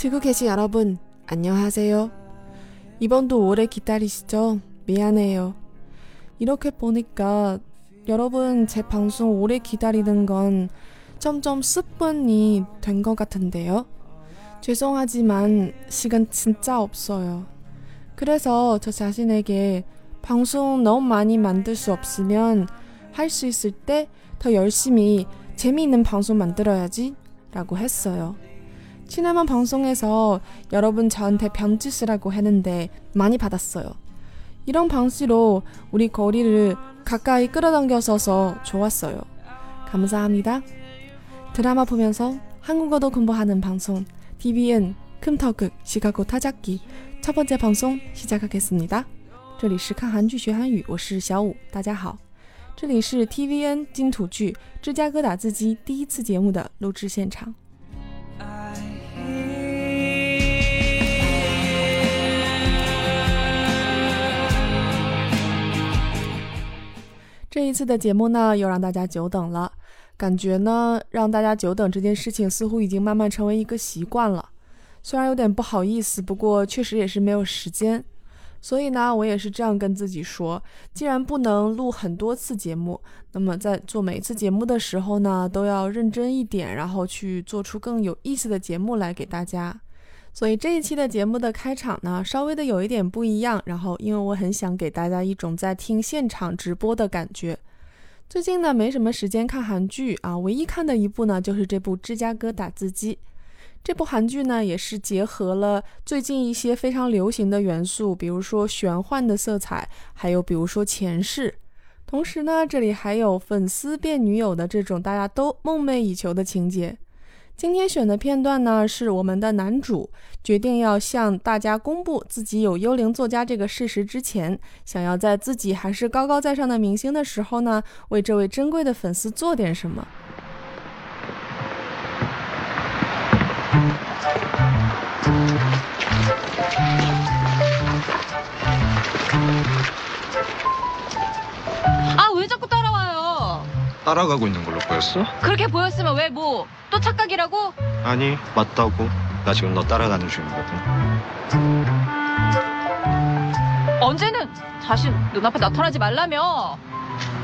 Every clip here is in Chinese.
듣고 계신 여러분, 안녕하세요. 이번도 오래 기다리시죠? 미안해요. 이렇게 보니까 여러분 제 방송 오래 기다리는 건 점점 습관이 된 것 같은데요. 죄송하지만 시간 진짜 없어요. 그래서 저 자신에게 방송 너무 많이 만들 수 없으면 할 수 있을 때 더 열심히 재미있는 방송 만들어야지 라고 했어요. 지난번 방송에서 여러분 저한테 변짓이라고 했는데 많이 받았어요. 이런 방식으로 우리 거리를 가까이 끌어당겨서서 좋았어요. 감사합니다. 드라마 보면서 한국어도 공부하는 방송 TVN 큼터극 시카고 타자기 첫 번째 방송 시작하겠습니다. 这里是看韩剧学韩语，我是小五，大家好。这里是 TVN 金土剧芝加哥打字机第一次节目的录制现场。 这一次的节目呢，又让大家久等了。感觉呢，让大家久等这件事情似乎已经慢慢成为一个习惯了。虽然有点不好意思，不过确实也是没有时间。所以呢，我也是这样跟自己说：既然不能录很多次节目，那么在做每一次节目的时候呢，都要认真一点，然后去做出更有意思的节目来给大家。所以这一期的节目的开场呢，稍微的有一点不一样。然后，因为我很想给大家一种在听现场直播的感觉。最近呢，没什么时间看韩剧啊，唯一看的一部呢，就是这部《芝加哥打字机》。这部韩剧呢，也是结合了最近一些非常流行的元素，比如说玄幻的色彩，还有比如说前世。同时呢，这里还有粉丝变女友的这种大家都梦寐以求的情节。今天选的片段呢，是我们的男主决定要向大家公布自己有幽灵作家这个事实之前，想要在自己还是高高在上的明星的时候呢，为这位珍贵的粉丝做点什么。 따라가고 있는 걸로 보였어? 그렇게 보였으면 왜 뭐 또 착각이라고? 아니 맞다고 나 지금 너 따라가는 중이거든 언제는 자신 눈앞에 나타나지 말라며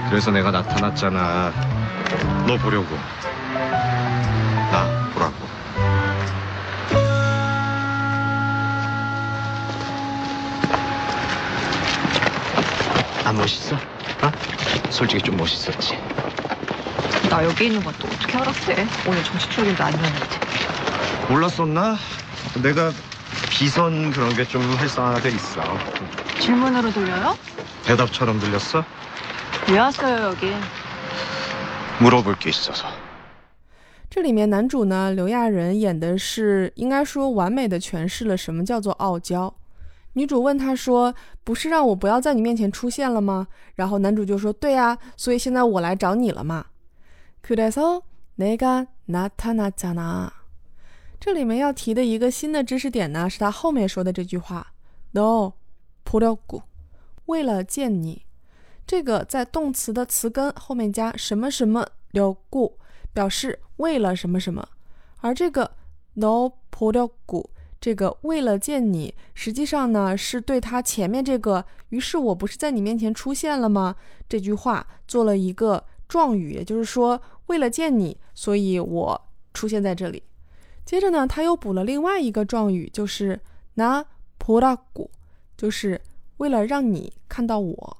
그래서 내가 나타났잖아 너 보려고 나 보라고 안 멋있어? 어? 솔직히 좀 멋있었지 나 여기 있는 건 또 어떻게 알았대 오늘 정식 출근도 아니었는데 몰랐었나? 내가 비선 그런 게 좀 활성화돼 있어 질문으로 들려요? 대답처럼 들렸어? 왜 왔어요 여기 물어볼 게 있어서 这里面男主呢，刘亚仁演的是应该说完美的诠释了什么叫做傲娇。女主问他说：“不是让我不要在你面前出现了吗？”然后男主就说：“对啊，所以现在我来找你了嘛。” ” 그래서내가나타났잖아。这里面要提的一个新的知识点呢，是他后面说的这句话：“No，보려고，为了见你。”这个在动词的词根后面加什么什么려고，表示为了什么什么。而这个 no 보려고这个为了见你，实际上呢是对他前面这个“于是我不是在你面前出现了吗”这句话做了一个状语，也就是说 为了见你，所以我出现在这里。接着呢，他又补了另外一个状语，就是나보라고，就是为了让你看到我。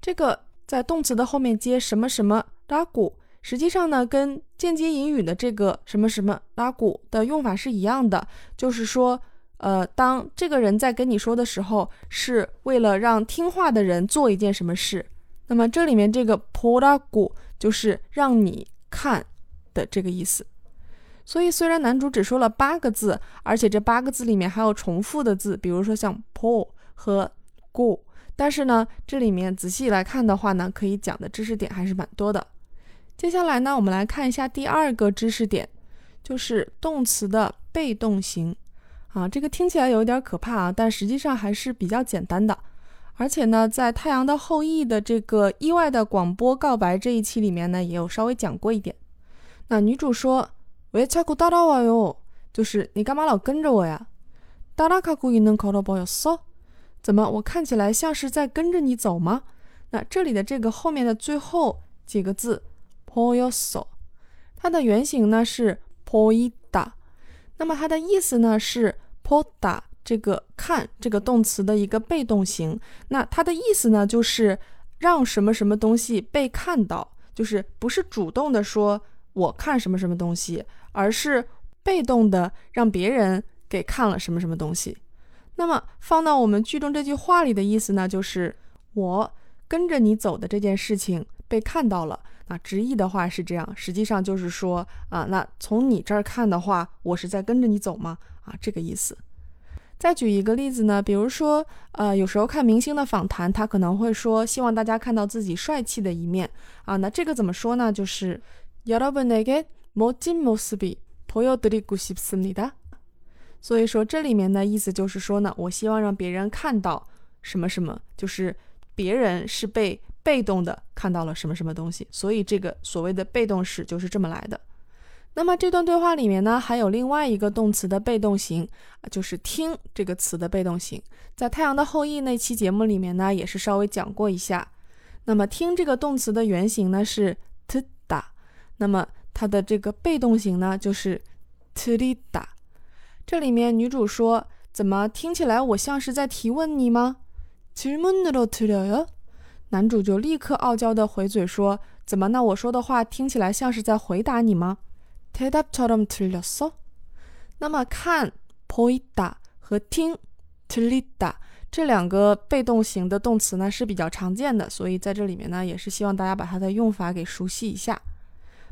这个在动词的后面接什么什么拉古，实际上呢，跟间接引语的这个什么什么拉古的用法是一样的，就是说，呃，当这个人在跟你说的时候，是为了让听话的人做一件什么事。那么这里面这个 p o r a gu 就是让你 看的这个意思。所以虽然男主只说了八个字，而且这八个字里面还有重复的字，比如说像 po 和 Go，。但是呢，这里面仔细来看的话呢，可以讲的知识点还是蛮多的。接下来呢，我们来看一下第二个知识点，就是动词的被动型。啊，这个听起来有点可怕啊，但实际上还是比较简单的。而且呢，在《太阳的后裔》的这个意外的广播告白这一期里面呢，也有稍微讲过一点。 那女主说：“왜자꾸따라와요？就是你干嘛老跟着我呀？따라가고있는걸어보였어？怎么我看起来像是在跟着你走吗？那这里的这个后面的最后几个字보였어，它的原型呢是보이다，那么它的意思呢是보다 这个看这个动词的一个被动型。那它的意思呢就是让什么什么东西被看到，就是不是主动的说我看什么什么东西，而是。被动的让别人给看了什么什么东西，那么放到我们剧中这句话里的意思呢，就是我跟着你走的这件事情被看到了。那直译的话是这样，实际上就是说啊，那从你这儿看的话，我是在跟着你走吗？啊，这个意思。再举一个例子呢，比如说，呃，有时候看明星的访谈，他可能会说希望大家看到自己帅气的一面啊。那这个怎么说呢？就是여러분에게멋진모습이 보여드리고싶습니 다。 所以说这里面的意思就是说呢，我希望让别人看到什么什么，就是别人是被被动的看到了什么什么东西，所以这个所谓的被动式就是这么来的。 那么这段对话里面呢，还有另外一个动词的被动型，就是“听”这个词的被动型。在《太阳的后裔》那期节目里面呢，也是稍微讲过一下。那么“听”这个动词的原型呢是 “tida”，那么它的这个被动型呢就是 “trida”。这里面女主说：“怎么听起来我像是在提问你吗？”“Tumunido tida。”男主就立刻傲娇的回嘴说：“怎么？那我说的话听起来像是在回答你吗？” 대답처럼들렸어那么看보이다和听들리다这两个被动型的动词呢是比较常见的，所以在这里面呢也是希望大家把它的用法给熟悉一下。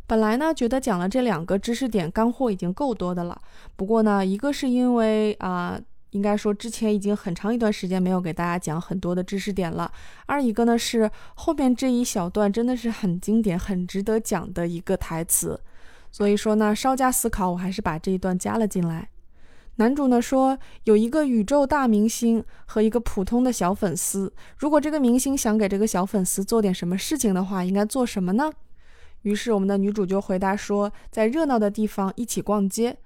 本来呢，觉得讲了这两个知识点干货已经够多的了。不过呢，一个是因为啊，应该说之前已经很长一段时间没有给大家讲很多的知识点了；二一个呢是后面这一小段真的是很经典、很值得讲的一个台词。 所以说呢，稍加思考，我还是把这一段加了进来。男主呢说，有一个宇宙大明星和一个普通的小粉丝，如果这个明星想给这个小粉丝做点什么事情的话，应该做什么呢？于是我们的女主就回答说：“在热闹的地方一起逛街。”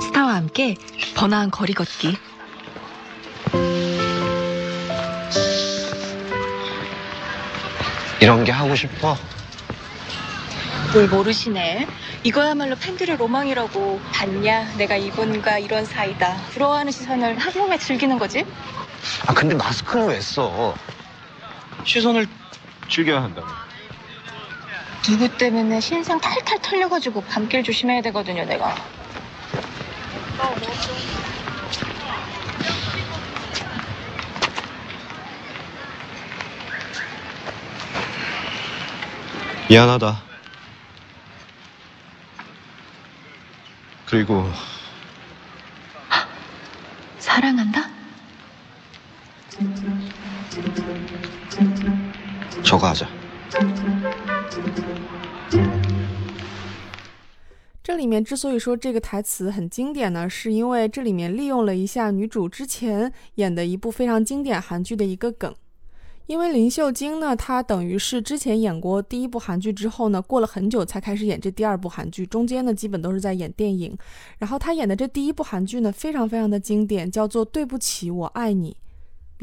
스타와함께번화한거리걷기이런게하고싶어 뭘 모르시네 이거야말로 팬들의 로망이라고 봤냐 내가 이분과 이런 사이다 부러워하는 시선을한몸에즐기는 거지 아 근데 마스크는 왜 써 시선을 즐겨야 한다며 누구 때문에 신상 탈탈 털려가지고 밤길 조심해야 되거든요, 내가. 미안하다. 그리고 사랑한다? 저거 하자. 这里面之所以说这个台词很经典呢，是因为这里面利用了一下女主之前演的一部非常经典韩剧的一个梗。 因为林秀晶呢，她等于是之前演过第一部韩剧之后呢，过了很久才开始演这第二部韩剧，中间呢基本都是在演电影。然后她演的这第一部韩剧呢，非常非常的经典，叫做《对不起，我爱你》。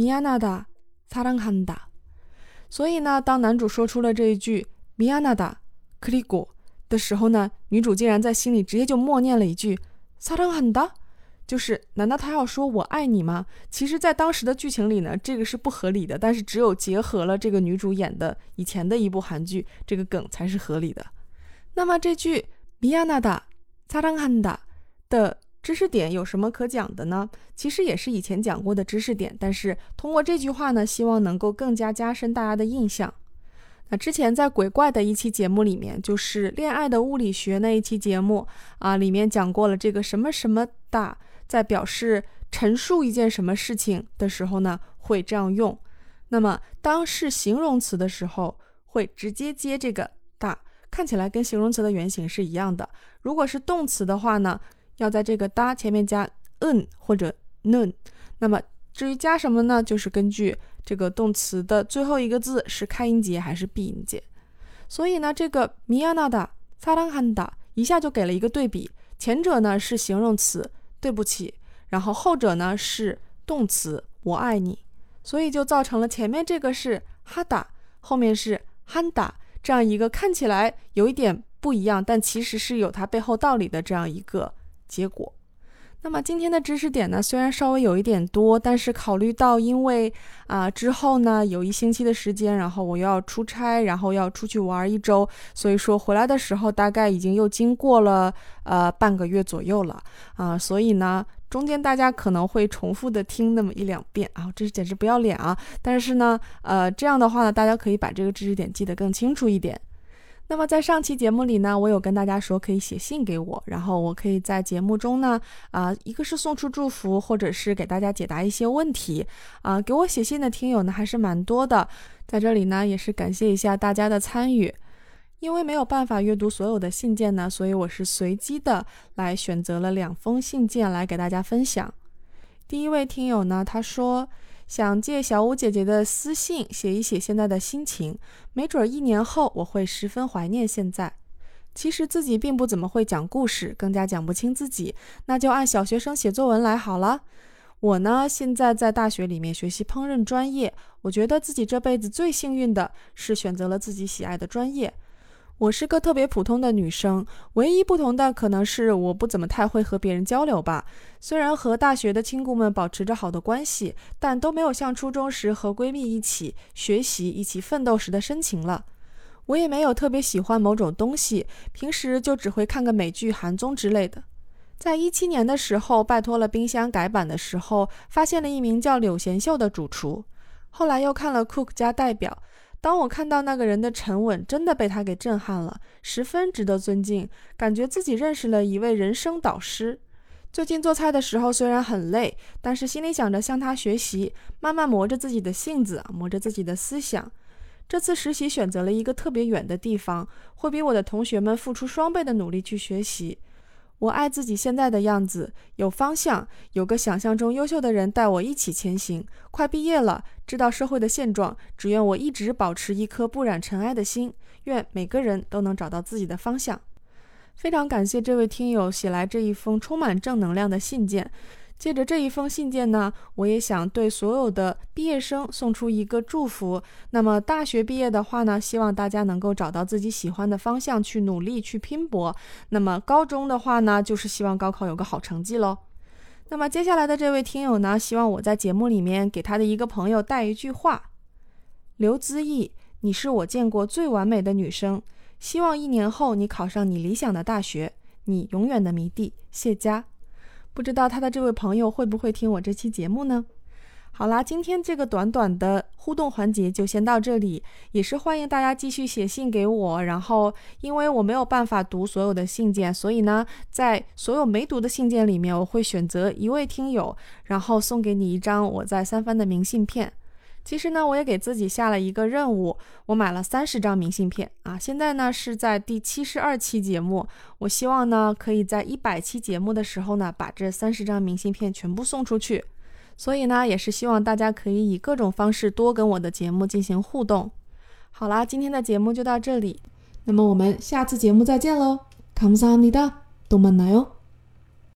미안하다사랑한다所以呢，当男主说出了这一句미안하다그리고的时候呢，女主竟然在心里直接就默念了一句사랑한 다， 就是难道他要说我爱你吗？其实，在当时的剧情里呢，这个是不合理的，但是只有结合了这个女主演的以前的一部韩剧，这个梗才是合理的。那么这句미안하다사랑한다的。知识点有什么可讲的呢？其实也是以前讲过的知识点，但是通过这句话呢，希望能够更加加深大家的印象。那之前在鬼怪的一期节目里面，就是恋爱的物理学那一期节目啊，里面讲过了这个什么什么大， 在表示陈述一件什么事情的时候呢，会这样用。那么当是形容词的时候，会直接接这个大，看起来跟形容词的原型是一样的。如果是动词的话呢？要在这个哒前面加 n 或者 nun，那么至于加什么呢？就是根据这个动词的最后一个字是开音节还是闭音节。所以呢，这个 mianada 사랑한다一下就给了一个对比，前者呢是形容词， 对不起，然后后者呢是动词，我爱你，所以就造成了前面这个是哈达，后面是憨达，这样一个看起来有一点不一样，但其实是有它背后道理的这样一个结果。那么今天的知识点呢，虽然稍微有一点多，但是考虑到因为啊之后呢有一星期的时间，然后我又要出差，然后要出去玩一周，所以说回来的时候大概已经又经过了呃半个月左右了啊，所以呢中间大家可能会重复的听那么一两遍啊，这是简直不要脸啊！但是呢呃这样的话呢，大家可以把这个知识点记得更清楚一点。那么在上期节目里呢，我有跟大家说可以写信给我，然后我可以在节目中呢，啊，一个是送出祝福，或者是给大家解答一些问题，啊，给我写信的听友呢还是蛮多的，在这里呢也是感谢一下大家的参与，因为没有办法阅读所有的信件呢，所以我是随机的来选择了两封信件来给大家分享。第一位听友呢，他说。想借小五姐姐的私信写一写现在的心情，没准一年后我会十分怀念现在。其实自己并不怎么会讲故事，更加讲不清自己，那就按小学生写作文来好了。我呢，现在在大学里面学习烹饪专业，我觉得自己这辈子最幸运的是选择了自己喜爱的专业。我是个特别普通的女生，唯一不同的可能是我不怎么太会和别人交流吧。虽然和大学的亲故们保持着好的关系，但都没有像初中时和闺蜜一起学习、一起奋斗时的深情了。我也没有特别喜欢某种东西，平时就只会看个美剧、韩综之类的。在一七年的时候，拜托了冰箱改版的时候，发现了一名叫柳贤秀的主厨。后来又看了 Cook 家代表。当我看到那个人的沉稳，真的被他给震撼了，十分值得尊敬，感觉自己认识了一位人生导师。最近做菜的时候虽然很累，但是心里想着向他学习，慢慢磨着自己的性子，磨着自己的思想。这次实习选择了一个特别远的地方，会比我的同学们付出双倍的努力去学习。我爱自己现在的样子，有方向，有个想象中优秀的人带我一起前行。快毕业了，知道社会的现状，只愿我一直保持一颗不染尘埃的心。愿每个人都能找到自己的方向。非常感谢这位听友写来这一封充满正能量的信件。借着这一封信件呢，我也想对所有的毕业生送出一个祝福。那么大学毕业的话呢，希望大家能够找到自己喜欢的方向去努力去拼搏。那么高中的话呢，就是希望高考有个好成绩喽。那么接下来的这位听友呢，希望我在节目里面给他的一个朋友带一句话：刘姿毅，你是我见过最完美的女生。希望一年后你考上你理想的大学，你永远的迷弟谢佳。不知道他的这位朋友会不会听我这期节目呢？好啦，今天这个短短的互动环节就先到这里，也是欢迎大家继续写信给我。然后，因为我没有办法读所有的信件，所以呢，在所有没读的信件里面，我会选择一位听友，然后送给你一张我在三藩的明信片。其实呢，我也给自己下了一个任务，我买了三十张明信片啊。现在呢是在第七十二期节目，我希望呢可以在一百期节目的时候呢把这三十张明信片全部送出去。所以呢，也是希望大家可以以各种方式多跟我的节目进行互动。好啦，今天的节目就到这里，那么我们下次节目再见喽，감사합니 다， 또만나 요。